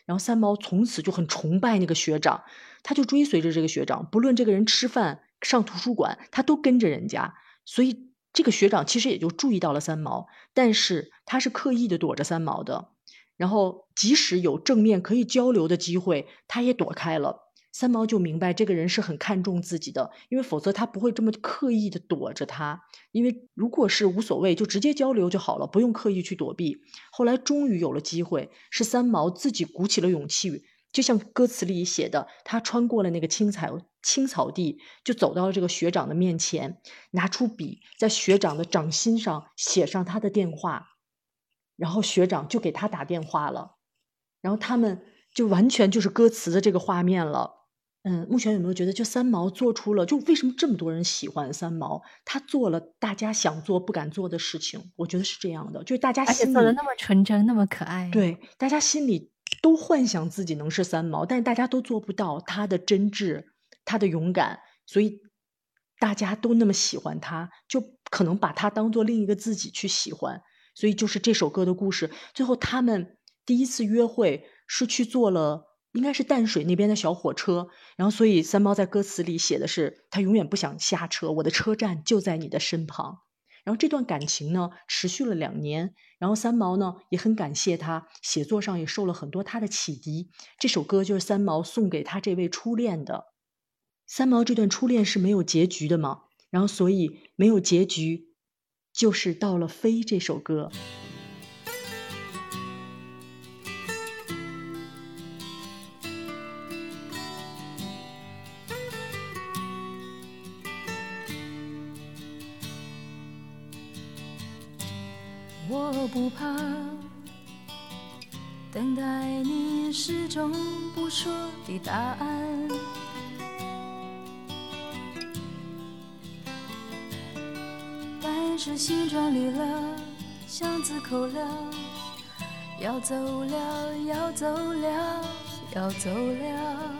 然后三毛从此就很崇拜那个学长，他就追随着这个学长，不论这个人吃饭、上图书馆，他都跟着人家。所以这个学长其实也就注意到了三毛，但是他是刻意的躲着三毛的。然后，即使有正面可以交流的机会，他也躲开了。三毛就明白这个人是很看重自己的，因为否则他不会这么刻意的躲着他。因为如果是无所谓，就直接交流就好了，不用刻意去躲避。后来终于有了机会，是三毛自己鼓起了勇气，就像歌词里写的，他穿过了那个青草青草地，就走到了这个学长的面前，拿出笔，在学长的掌心上写上他的电话。然后学长就给他打电话了，然后他们就完全就是歌词的这个画面了。嗯，目前有没有觉得，就三毛做出了，就为什么这么多人喜欢三毛？他做了大家想做不敢做的事情，我觉得是这样的，就是大家心里做的那么纯真，那么可爱。对，大家心里都幻想自己能是三毛，但是大家都做不到。他的真挚，他的勇敢，所以大家都那么喜欢他，就可能把他当做另一个自己去喜欢。所以就是这首歌的故事。最后他们第一次约会是去做了，应该是淡水那边的小火车。然后，所以三毛在歌词里写的是他永远不想下车，我的车站就在你的身旁。然后这段感情呢持续了两年。然后三毛呢也很感谢他，写作上也受了很多他的启迪。这首歌就是三毛送给他这位初恋的。三毛这段初恋是没有结局的嘛？然后所以没有结局。就是到了《飞》这首歌，不怕等待你始终不说的答案。是心装离了，箱子扣了，要走了，要走了，要走了。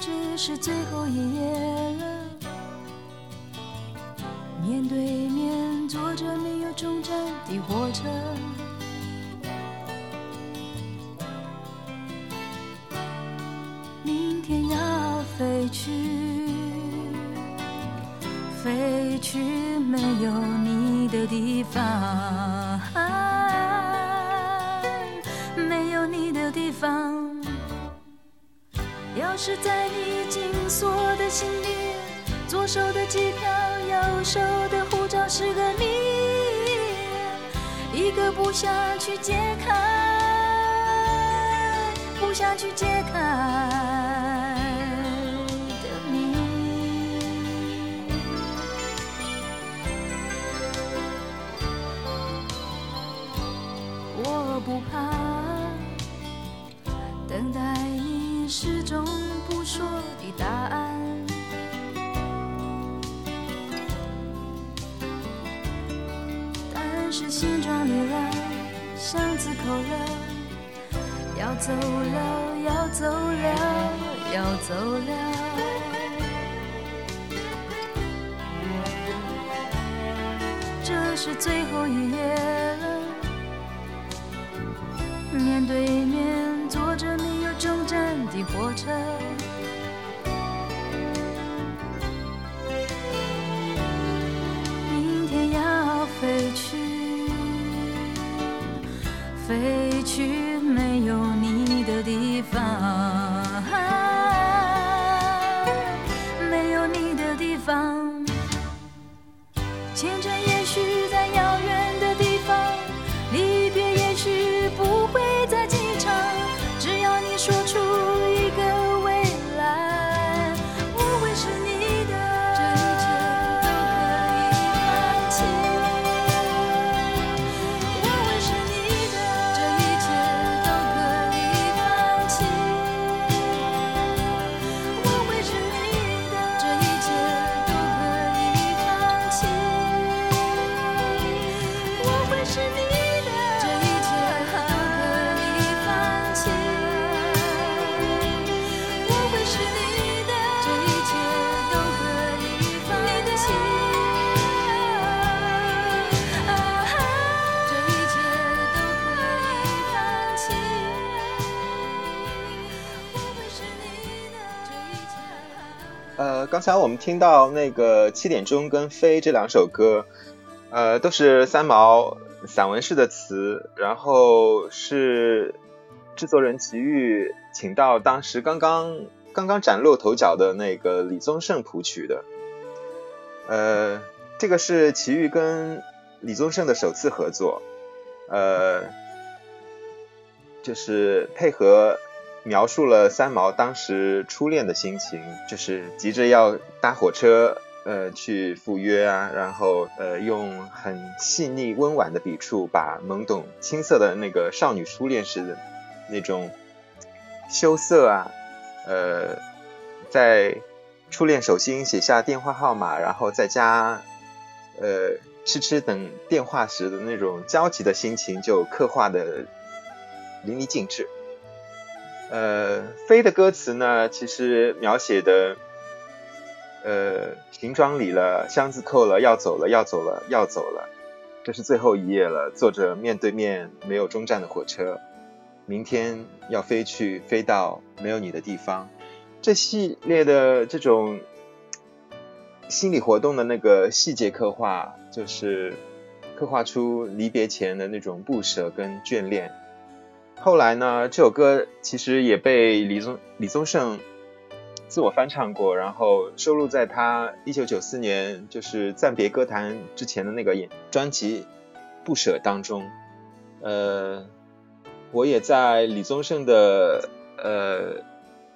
这是最后一页了，面对面坐着没有终站的火车。明天要飞去，飞去没有你的地方，没有你的地方。钥匙在你紧锁的心里，左手的机票，右手的护照是个谜，一个不想去解开，不想去解开的谜。我。不怕等待你始终不说的答案，是心装离了，巷子口了，要走了，要走了，要走了，这是最后一夜。刚才我们听到那个七点钟跟飞这两首歌，呃，都是三毛散文式的词，然后是制作人齐豫请到当时刚刚刚刚崭露头角的那个李宗盛谱曲的。呃，这个是齐豫跟李宗盛的首次合作，呃，就是配合描述了三毛当时初恋的心情，就是急着要搭火车，呃，去赴约啊，然后呃，用很细腻温婉的笔触，把懵懂青涩的那个少女初恋时的那种羞涩啊，呃，在初恋手心写下电话号码，然后在家呃痴痴等电话时的那种焦急的心情，就刻画的淋漓尽致。呃，飞的歌词呢，其实描写的，呃，行装里了，箱子扣了，要走了，要走了，要走了，这是最后一页了。坐着面对面没有终站的火车，明天要飞去，飞到没有你的地方。这系列的这种心理活动的那个细节刻画，就是刻画出离别前的那种不舍跟眷恋。后来呢，这首歌其实也被李宗李宗盛自我翻唱过，然后收录在他一九九四年就是暂别歌坛之前的那个演专辑《不舍》当中。呃，我也在李宗盛的呃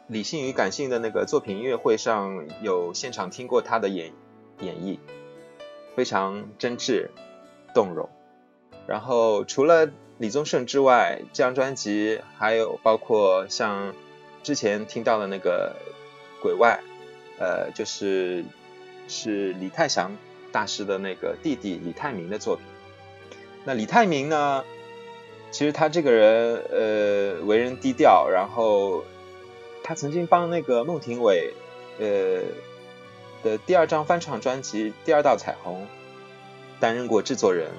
理性与感性的那个作品音乐会上有现场听过他的演演绎，非常真挚动容。然后除了李宗盛之外，这张专辑还有包括像之前听到的那个《鬼外》，呃，就是是李泰祥大师的那个弟弟李泰民的作品。那李泰民呢，其实他这个人呃为人低调，然后他曾经帮那个孟庭苇呃的第二张翻唱专辑《第二道彩虹》担任过制作人。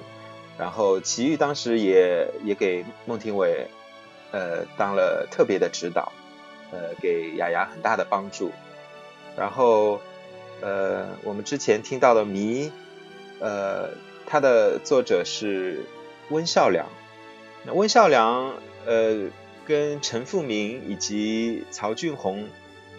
然后齐豫当时也也给孟庭苇，呃，当了特别的指导，呃，给雅雅很大的帮助。然后，呃，我们之前听到的《迷》，呃，它的作者是温孝良。那温孝良，呃，跟陈复明以及曹俊宏，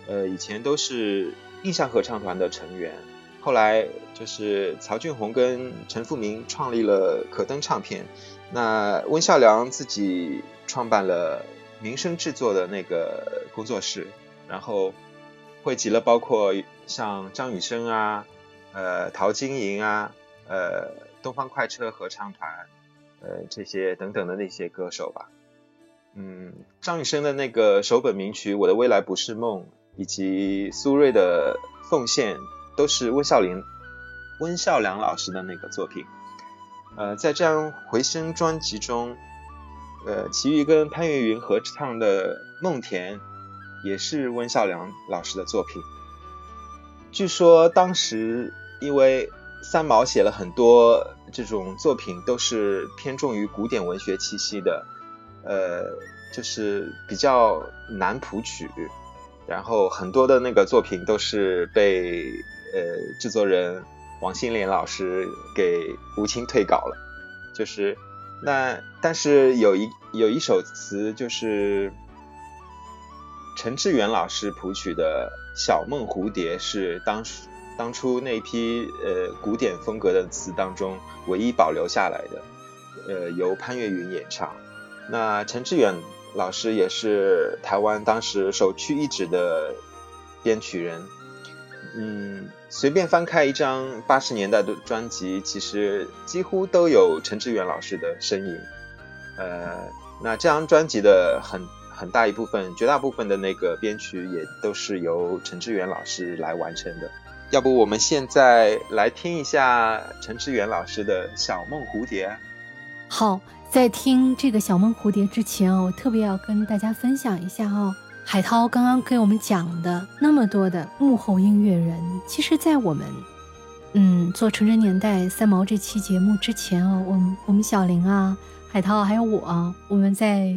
呃，以前都是印象合唱团的成员。后来就是曹俊宏跟陈复明创立了可登唱片，那温孝良自己创办了民生制作的那个工作室，然后汇集了包括像张雨生啊、呃陶晶莹啊、呃东方快车合唱团，呃这些等等的那些歌手吧。嗯，张雨生的那个首本名曲《我的未来不是梦》，以及苏芮的《奉献》。都是温孝良、温孝良老师的那个作品。呃，在这张回声专辑中，呃，齐豫跟潘越云合唱的《梦田》也是温孝良老师的作品。据说当时因为三毛写了很多这种作品，都是偏重于古典文学气息的，呃，就是比较难谱曲，然后很多的那个作品都是被。呃，制作人王心莲老师给吴清退稿了，就是那但是有一有一首词就是陈志远老师谱曲的《小梦蝴蝶》，是当时当初那批呃古典风格的词当中唯一保留下来的，呃由潘越云演唱。那陈志远老师也是台湾当时首屈一指的编曲人。嗯，随便翻开一张八十年代的专辑，其实几乎都有陈志远老师的身影。呃，那这张专辑的很很大一部分，绝大部分的那个编曲也都是由陈志远老师来完成的。要不我们现在来听一下陈志远老师的《小梦蝴蝶》。好，在听这个《小梦蝴蝶》之前我特别要跟大家分享一下哦。海涛刚刚给我们讲的那么多的幕后音乐人，其实，在我们，嗯，做纯真年代三毛这期节目之前哦，我们我们小林啊，海涛还有我，我们在，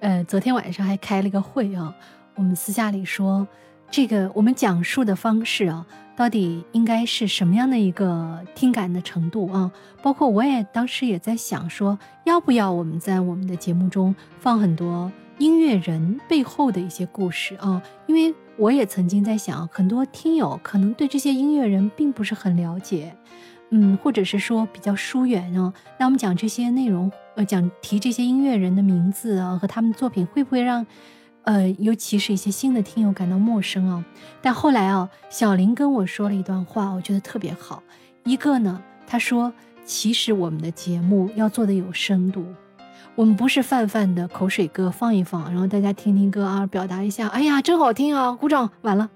呃，昨天晚上还开了个会啊，我们私下里说，这个我们讲述的方式啊，到底应该是什么样的一个听感的程度啊？包括我也当时也在想说，要不要我们在我们的节目中放很多。音乐人背后的一些故事啊，因为我也曾经在想，很多听友可能对这些音乐人并不是很了解，嗯，或者是说比较疏远啊。那我们讲这些内容，呃，讲提这些音乐人的名字啊和他们作品，会不会让，呃，尤其是一些新的听友感到陌生啊？但后来啊，小林跟我说了一段话，我觉得特别好。一个呢，他说，其实我们的节目要做的有深度。我们不是泛泛的口水歌放一放，然后大家听听歌啊，表达一下，哎呀，真好听啊，鼓掌完了。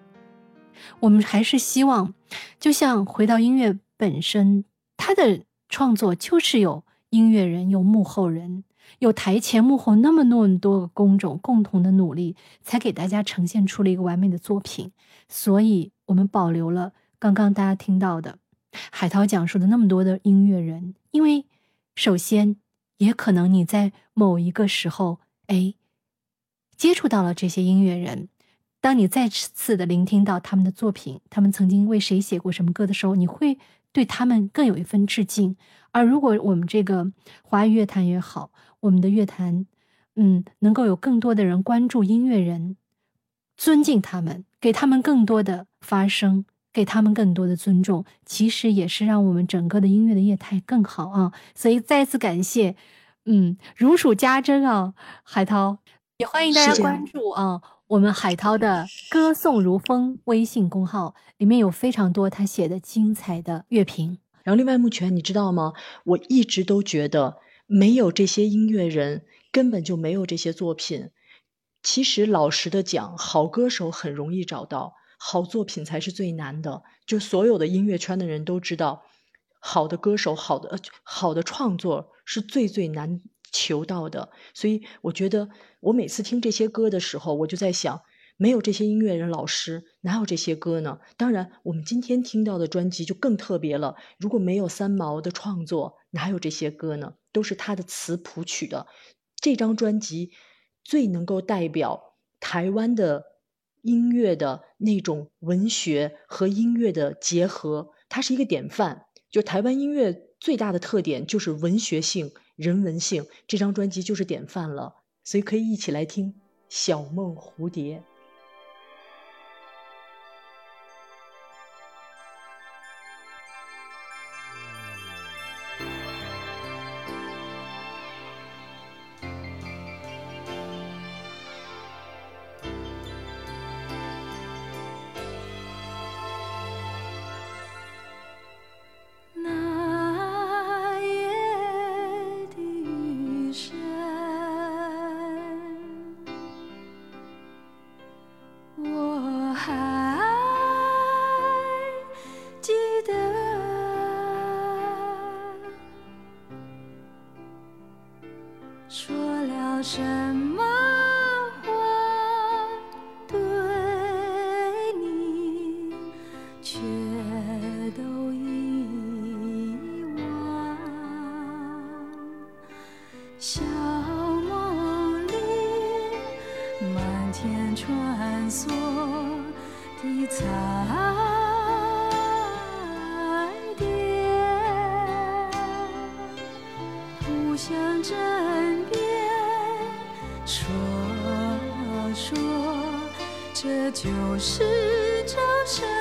我们还是希望，就像回到音乐本身，它的创作就是有音乐人、有幕后人、有台前幕后那么那么多个工种共同的努力，才给大家呈现出了一个完美的作品。所以，我们保留了刚刚大家听到的海涛讲述的那么多的音乐人，因为首先。也可能你在某一个时候，哎，接触到了这些音乐人。当你再次的聆听到他们的作品，他们曾经为谁写过什么歌的时候，你会对他们更有一份致敬。而如果我们这个华语乐坛也好，我们的乐坛，嗯，能够有更多的人关注音乐人，尊敬他们，给他们更多的发声。给他们更多的尊重，其实也是让我们整个的音乐的业态更好啊！所以再次感谢，嗯，如数家珍啊，海涛，也欢迎大家关注啊，我们海涛的歌颂如风微信公号，里面有非常多他写的精彩的乐评。然后另外，目前你知道吗？我一直都觉得没有这些音乐人，根本就没有这些作品。其实老实的讲，好歌手很容易找到。好作品才是最难的，就所有的音乐圈的人都知道，好的歌手、好的呃好的创作是最最难求到的。所以我觉得，我每次听这些歌的时候，我就在想，没有这些音乐人老师，哪有这些歌呢？当然，我们今天听到的专辑就更特别了。如果没有三毛的创作，哪有这些歌呢？都是他的词谱曲的。这张专辑最能够代表台湾的。音乐的那种文学和音乐的结合，它是一个典范。就台湾音乐最大的特点就是文学性、人文性，这张专辑就是典范了。所以可以一起来听《小梦蝴蝶》。小梦里，满天穿梭的彩蝶，互相争辩，说说，这就是朝圣。